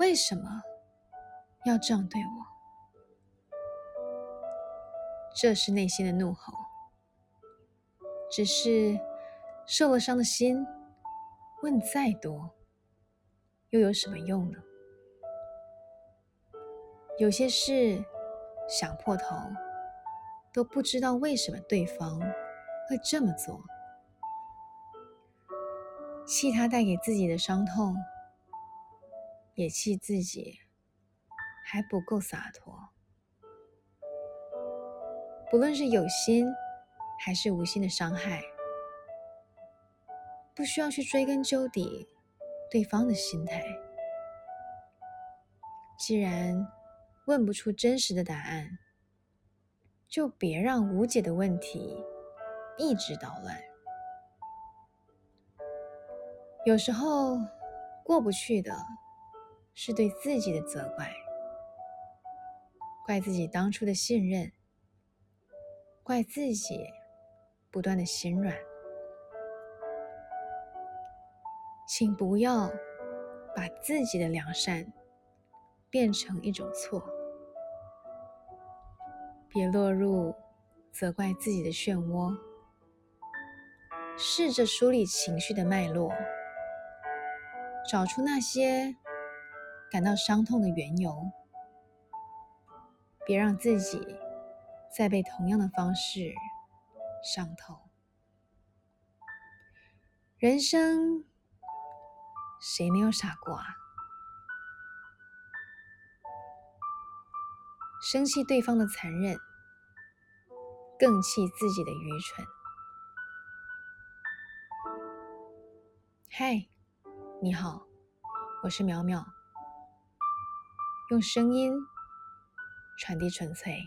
为什么要这样对我？这是内心的怒吼。只是受了伤的心，问再多，又有什么用呢？有些事想破头，都不知道为什么对方会这么做，气他带给自己的伤痛，也气自己还不够洒脱。不论是有心。还是无心的伤害，不需要去追根究底对方的心态。既然问不出真实的答案，就别让无解的问题一直捣乱。有时候过不去的是对自己的责怪，怪自己当初的信任，怪自己。不断的心软，请不要把自己的良善变成一种错，别落入责怪自己的漩涡。试着梳理情绪的脉络，找出那些感到伤痛的缘由，别让自己再被同样的方式。上头，人生谁没有傻过啊？生气对方的残忍，更气自己的愚蠢。嗨，你好，我是淼淼，用声音传递纯粹。